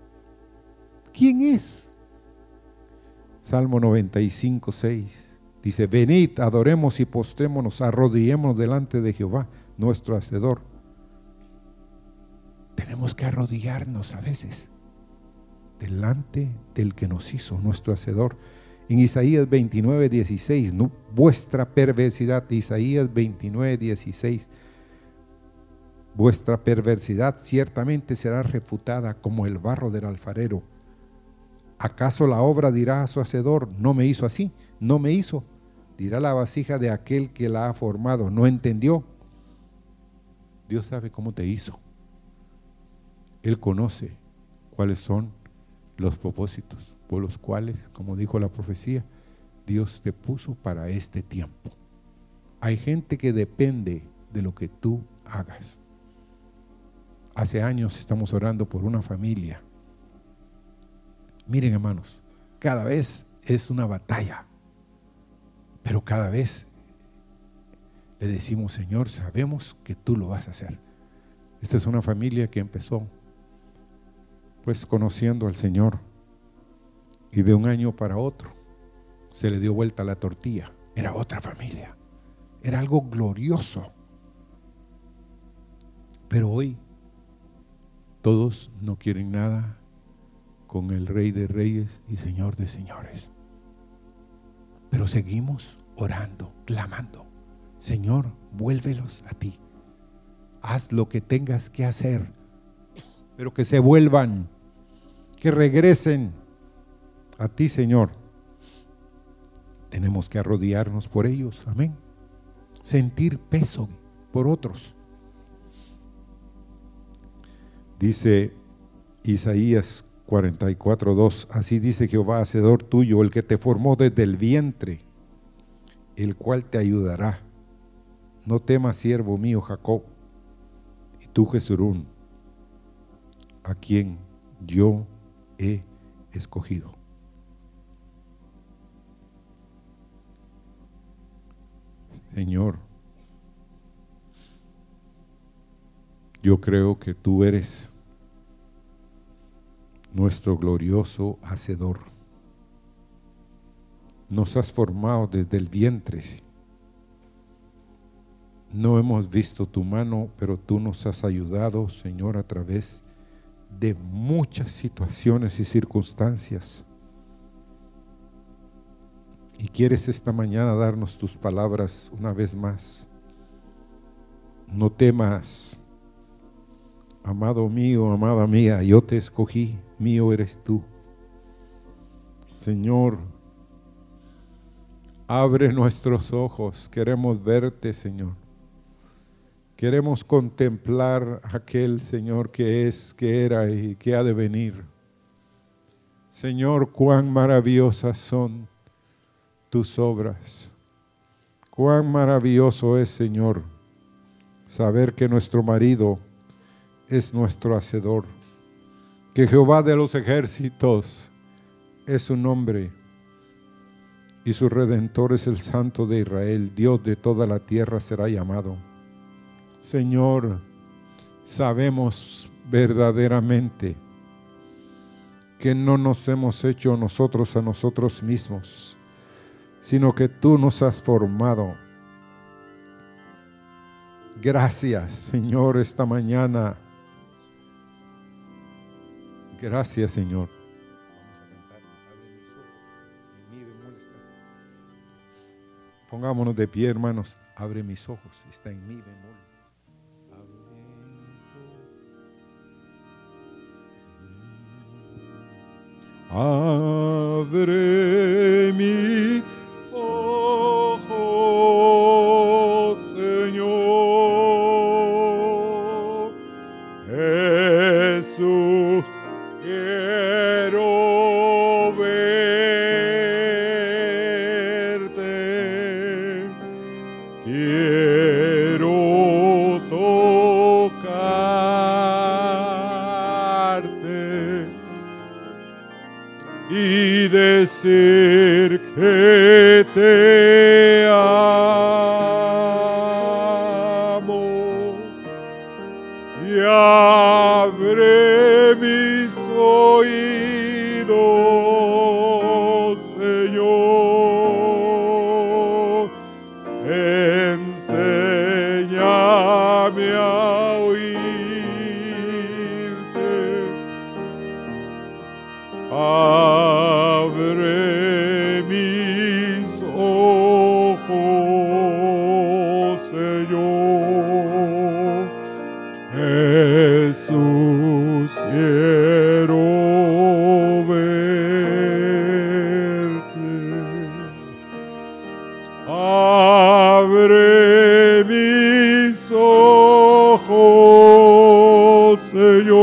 ¿Quién es? Salmo 95, 6 Dice, venid, adoremos y postrémonos, arrodillémonos delante de Jehová, nuestro Hacedor. Tenemos que arrodillarnos a veces delante del que nos hizo, nuestro Hacedor. En Isaías 29, 16, vuestra perversidad, Isaías 29, 16, vuestra perversidad ciertamente será refutada como el barro del alfarero. ¿Acaso la obra dirá a su Hacedor, no me hizo así? No me hizo. Dirá la vasija de aquel que la ha formado, no entendió. Dios sabe cómo te hizo. Él conoce cuáles son los propósitos por los cuales, como dijo la profecía, Dios te puso para este tiempo. Hay gente que depende de lo que tú hagas. Hace años estamos orando por una familia. Miren hermanos, cada vez es una batalla, pero cada vez le decimos, Señor, sabemos que tú lo vas a hacer. Esta es una familia que empezó pues conociendo al Señor y de un año para otro se le dio vuelta la tortilla. Era otra familia. Era algo glorioso. Pero hoy todos no quieren nada con el Rey de Reyes y Señor de Señores. Pero seguimos orando, clamando. Señor, vuélvelos a ti. Haz lo que tengas que hacer, pero que se vuelvan que regresen a ti, Señor. Tenemos que arrodillarnos por ellos, amén. Sentir peso por otros. Dice Isaías 44:2, así dice Jehová, hacedor tuyo, el que te formó desde el vientre, el cual te ayudará. No temas, siervo mío Jacob, y tú Jesurún, a quien yo he escogido. Señor, yo creo que tú eres nuestro glorioso Hacedor. Nos has formado desde el vientre. No hemos visto tu mano, pero tú nos has ayudado, Señor, a través de muchas situaciones y circunstancias. Y quieres esta mañana darnos tus palabras una vez más. No temas, amado mío, amada mía, yo te escogí, mío eres tú. Señor, abre nuestros ojos, queremos verte, Señor. Queremos contemplar aquel Señor que es, que era y que ha de venir. Señor, cuán maravillosas son tus obras. Cuán maravilloso es, Señor, saber que nuestro marido es nuestro hacedor, que Jehová de los ejércitos es su nombre y su redentor es el Santo de Israel, Dios de toda la tierra será llamado. Señor, sabemos verdaderamente que no nos hemos hecho nosotros a nosotros mismos, sino que tú nos has formado. Gracias, Señor, esta mañana. Gracias, Señor. Pongámonos de pie, hermanos. Abre mis ojos. Está en mi bemol. Abre mi ojos, Señor,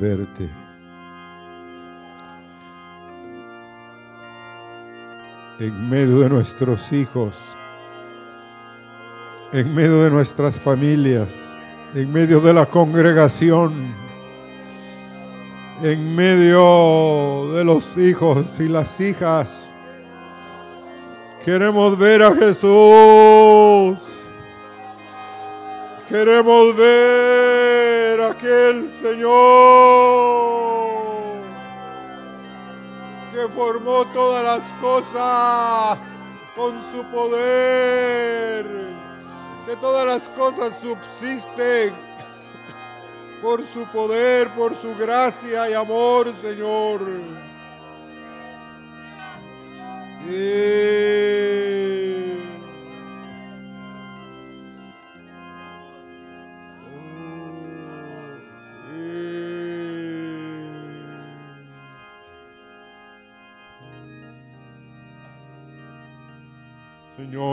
verte. En medio de nuestros hijos, en medio de nuestras familias, en medio de la congregación, en medio de los hijos y las hijas. Queremos ver a Jesús. Queremos ver aquel Señor que formó todas las cosas con su poder, que todas las cosas subsisten por su poder, por su gracia y amor, Señor.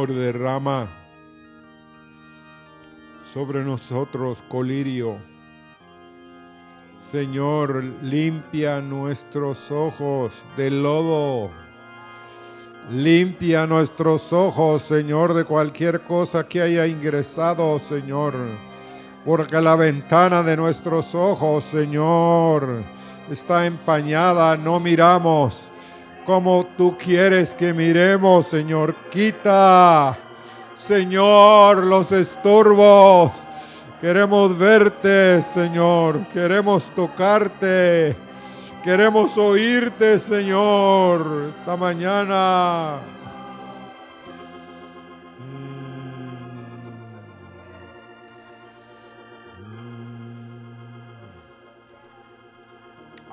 Derrama sobre nosotros colirio. Señor, limpia nuestros ojos de lodo. Limpia nuestros ojos, Señor, de cualquier cosa que haya ingresado, Señor. Porque la ventana de nuestros ojos, Señor, está empañada, no miramos como tú quieres que miremos, Señor. Quita, Señor, los estorbos. Queremos verte, Señor. Queremos tocarte. Queremos oírte, Señor, esta mañana.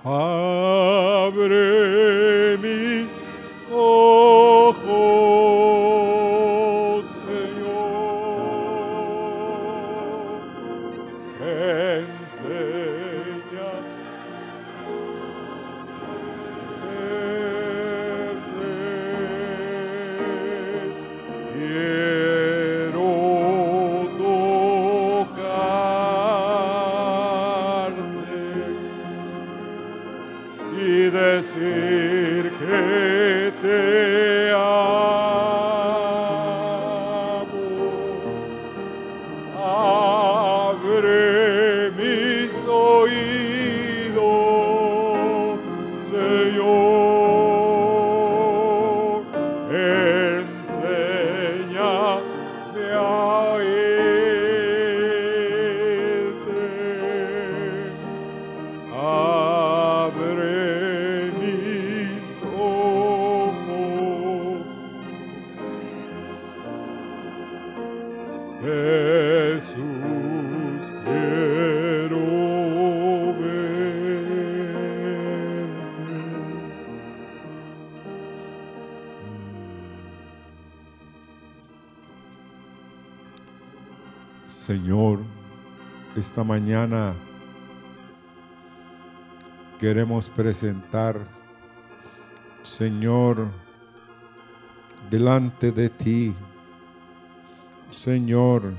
Abre mi ojos, mañana queremos presentar, Señor, delante de ti, Señor,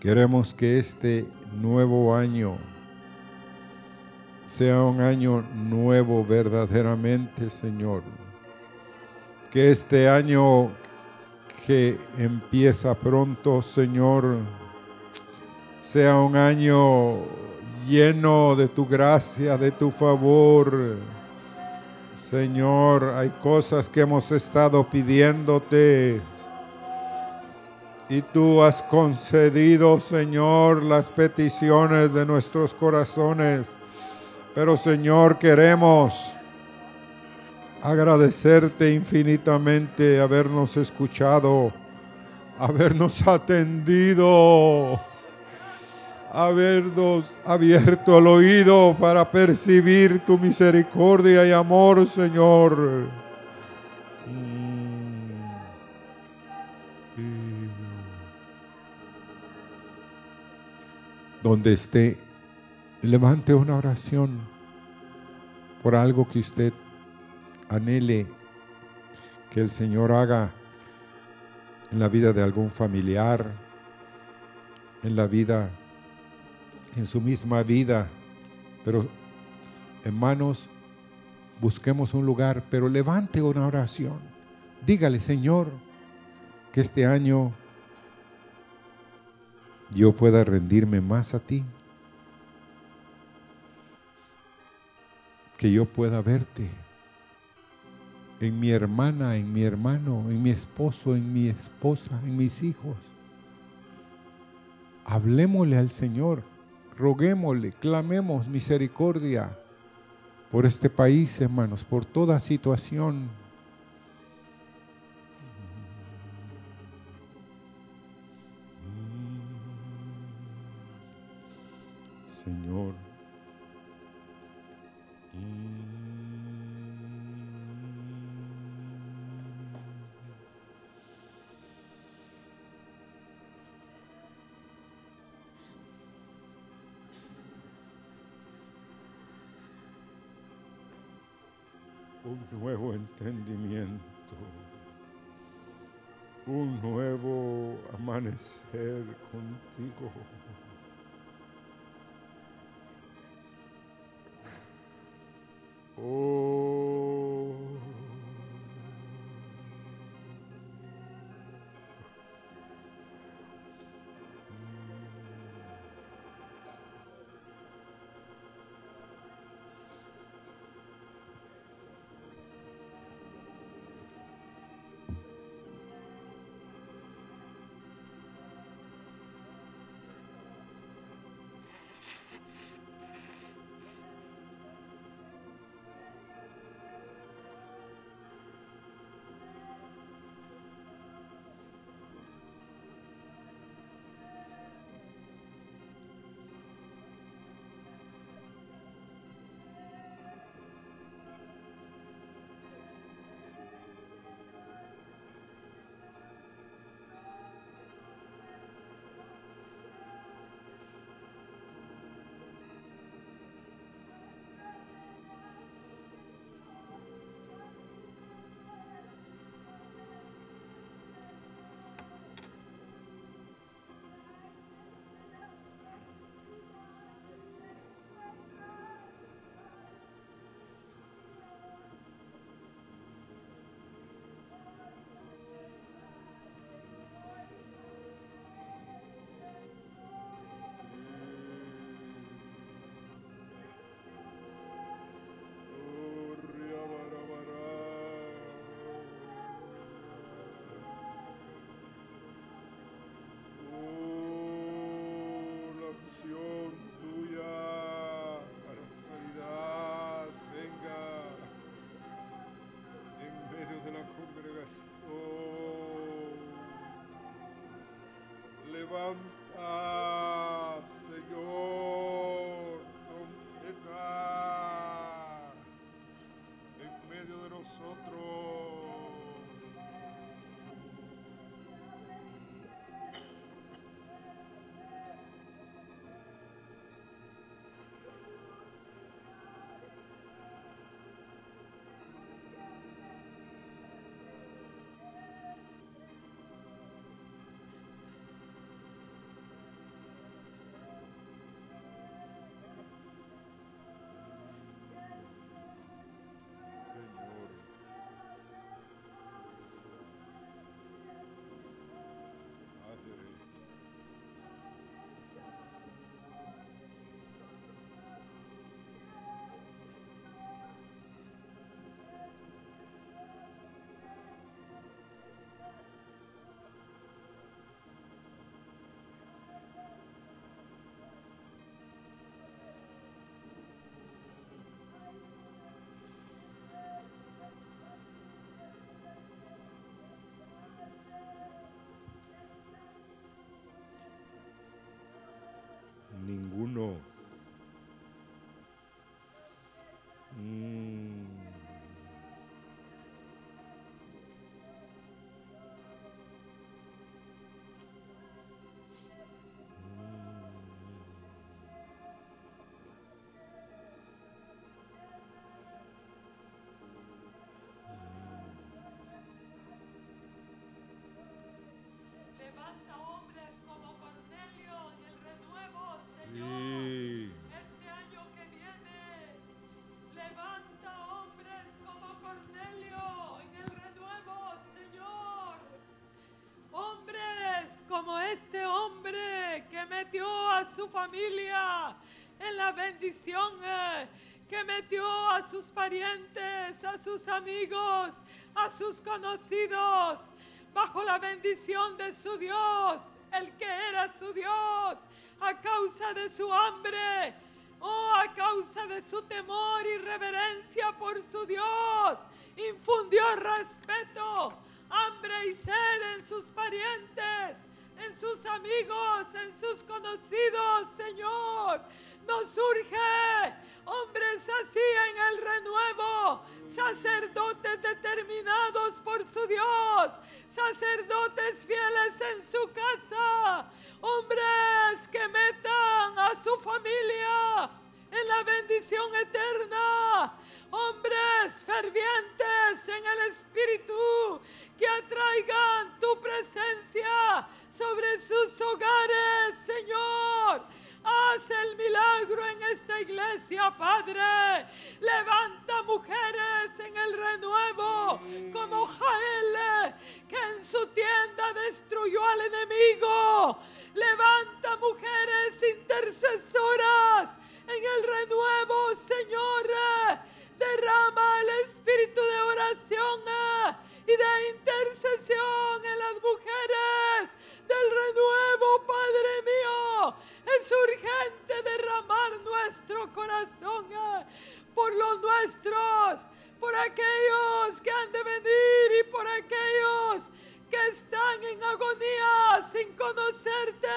queremos que este nuevo año sea un año nuevo verdaderamente, Señor. Que este año que empieza pronto, Señor, sea un año lleno de tu gracia, de tu favor. Señor, hay cosas que hemos estado pidiéndote y tú has concedido, Señor, las peticiones de nuestros corazones. Pero, Señor, queremos agradecerte infinitamente habernos escuchado, habernos atendido, habernos abierto el oído para percibir tu misericordia y amor, Señor. donde esté, levante una oración por algo que usted anhele que el Señor haga en la vida de algún familiar, en la vida, en su misma vida. Pero, hermanos, busquemos un lugar, pero levante una oración. Dígale, Señor, que este año yo pueda rendirme más a ti, que yo pueda verte en mi hermana, en mi hermano, en mi esposo, en mi esposa, en mis hijos. Hablemosle al Señor, roguémosle, clamemos misericordia por este país, hermanos, por toda situación Señor. Un nuevo entendimiento, un nuevo amanecer contigo. Oh. Este hombre que metió a su familia en la bendición, eh, que metió a sus parientes, a sus amigos, a sus conocidos, bajo la bendición de su Dios, el que era su Dios, a causa de su hambre, oh, a causa de su temor y reverencia por su Dios, infundió respeto, hambre y sed en sus parientes, en sus amigos, en sus conocidos, Señor. Nos surge hombres así en el renuevo, sacerdotes determinados por su Dios, sacerdotes fieles en su casa, hombres que metan a su familia en la bendición eterna, hombres fervientes en el Espíritu que atraigan sobre sus hogares, Señor. Haz el milagro en esta iglesia, Padre. Levanta mujeres en el renuevo, como Jael, que en su tienda destruyó al enemigo. Levanta mujeres intercesoras en el renuevo, Señor. Derrama el espíritu de oración eh, y de intercesión en las mujeres del renuevo, Padre mío. Es urgente derramar nuestro corazón eh, por los nuestros, por aquellos que han de venir y por aquellos que están en agonía sin conocerte.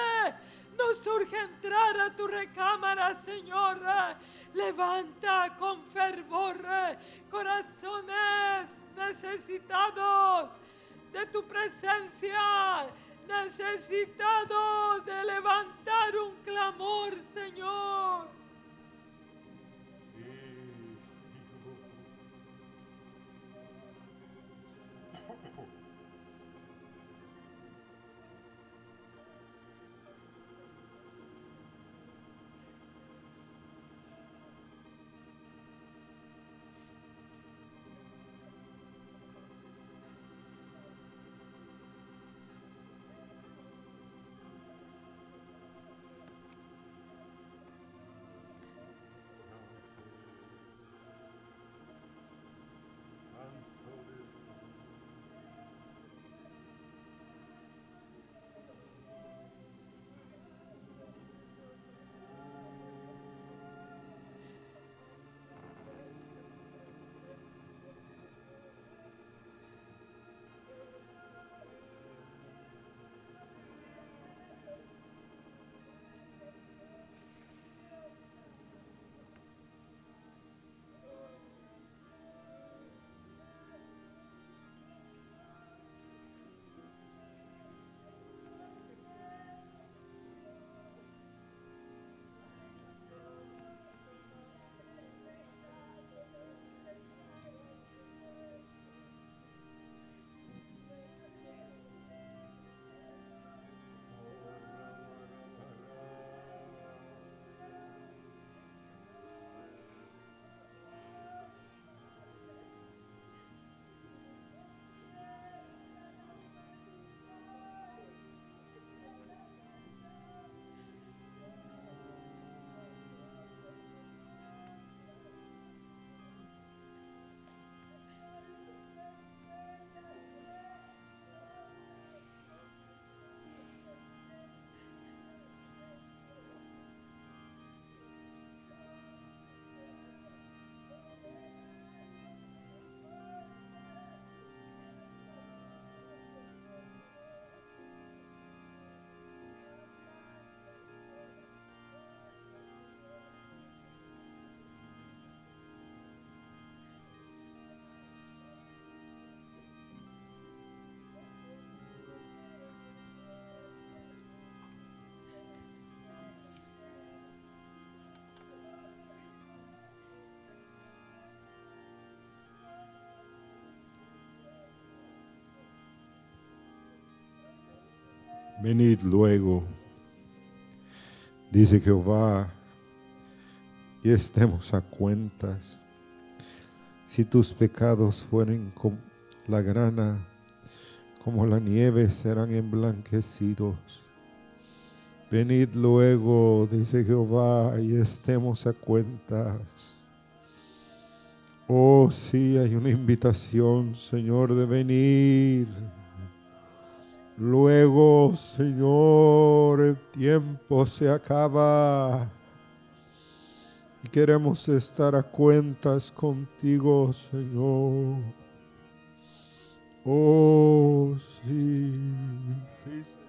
Nos urge entrar a tu recámara, Señor. Eh, Levanta con fervor eh, corazones necesitados de tu presencia, necesitados de levantar un clamor, Señor. Venid luego, dice Jehová, y estemos a cuentas. Si tus pecados fueren como la grana, como la nieve serán emblanquecidos. Venid luego, dice Jehová, y estemos a cuentas. Oh, sí, hay una invitación, Señor, de venir. Luego, Señor, el tiempo se acaba. Y queremos estar a cuentas contigo, Señor. Oh, sí. sí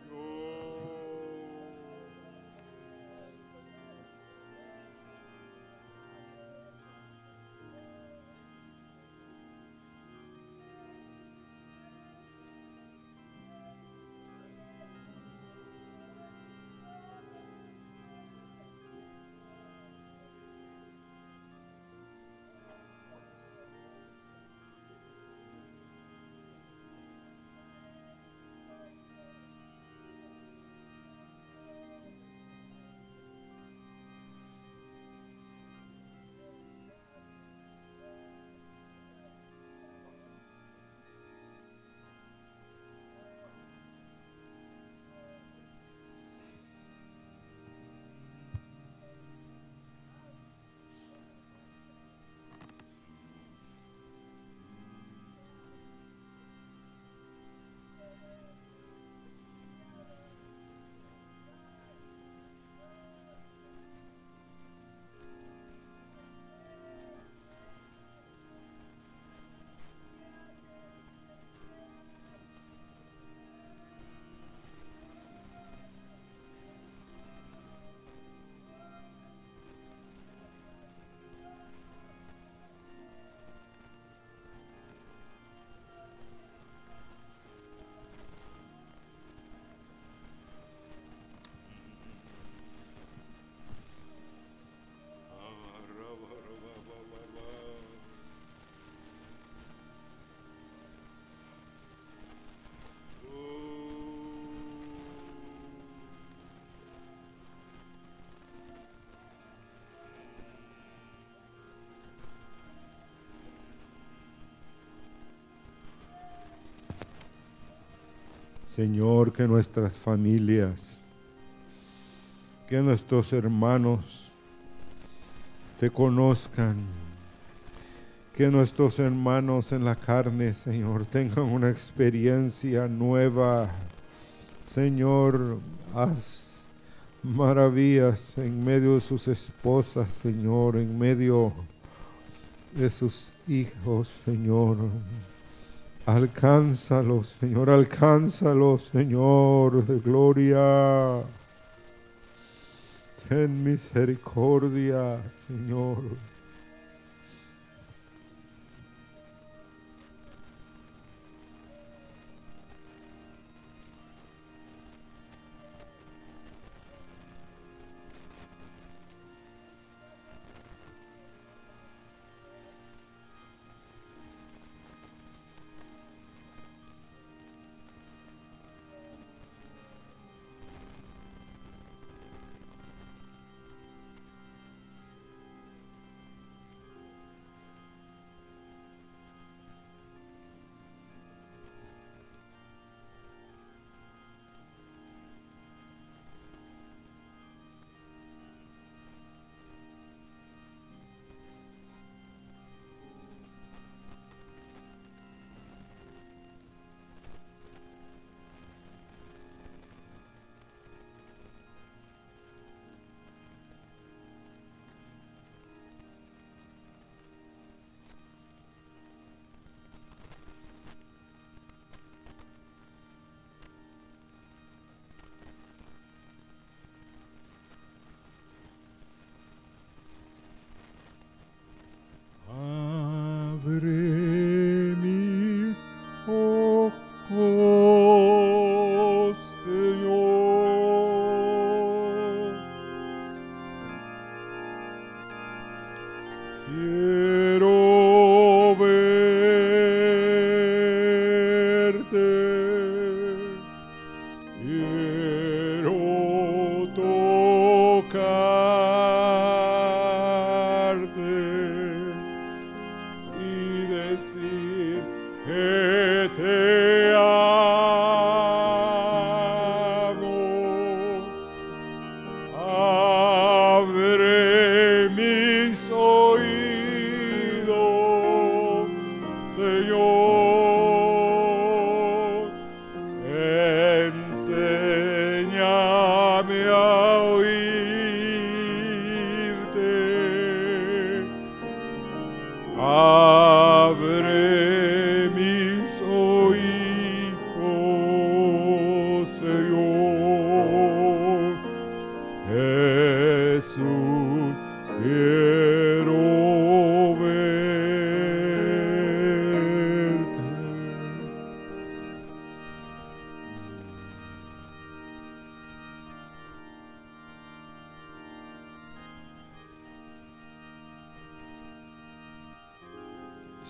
Señor, que nuestras familias, que nuestros hermanos te conozcan, que nuestros hermanos en la carne, Señor, tengan una experiencia nueva. Señor, haz maravillas en medio de sus esposas, Señor, en medio de sus hijos, Señor. Alcánzalos, Señor, alcánzalos, Señor de gloria. Ten misericordia, Señor.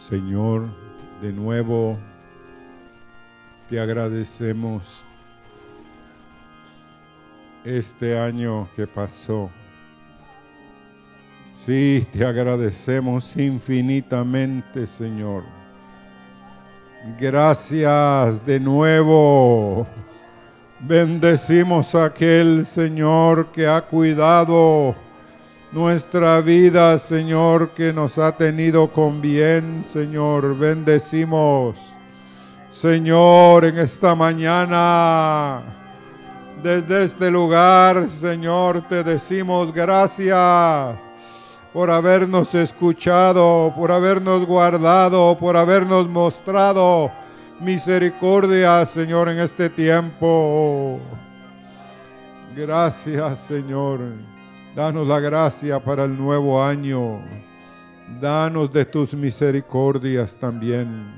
Señor, de nuevo te agradecemos este año que pasó. Sí, te agradecemos infinitamente, Señor. Gracias de nuevo. Bendecimos a aquel Señor que ha cuidado nuestra vida, Señor, que nos ha tenido con bien, Señor. Bendecimos, Señor, en esta mañana. Desde este lugar, Señor, te decimos gracias por habernos escuchado, por habernos guardado, por habernos mostrado misericordia, Señor, en este tiempo. Gracias, Señor. Danos la gracia para el nuevo año. Danos de tus misericordias también.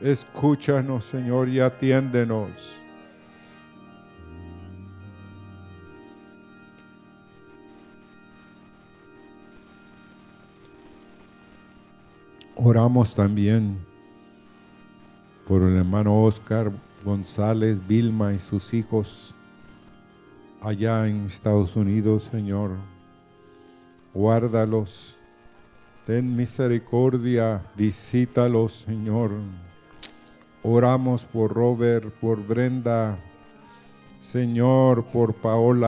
Escúchanos, Señor, y atiéndenos. Oramos también por el hermano Oscar González, Vilma y sus hijos allá en Estados Unidos, Señor. Guárdalos, ten misericordia, visítalos, Señor. Oramos por Robert, por Brenda, Señor, por Paola.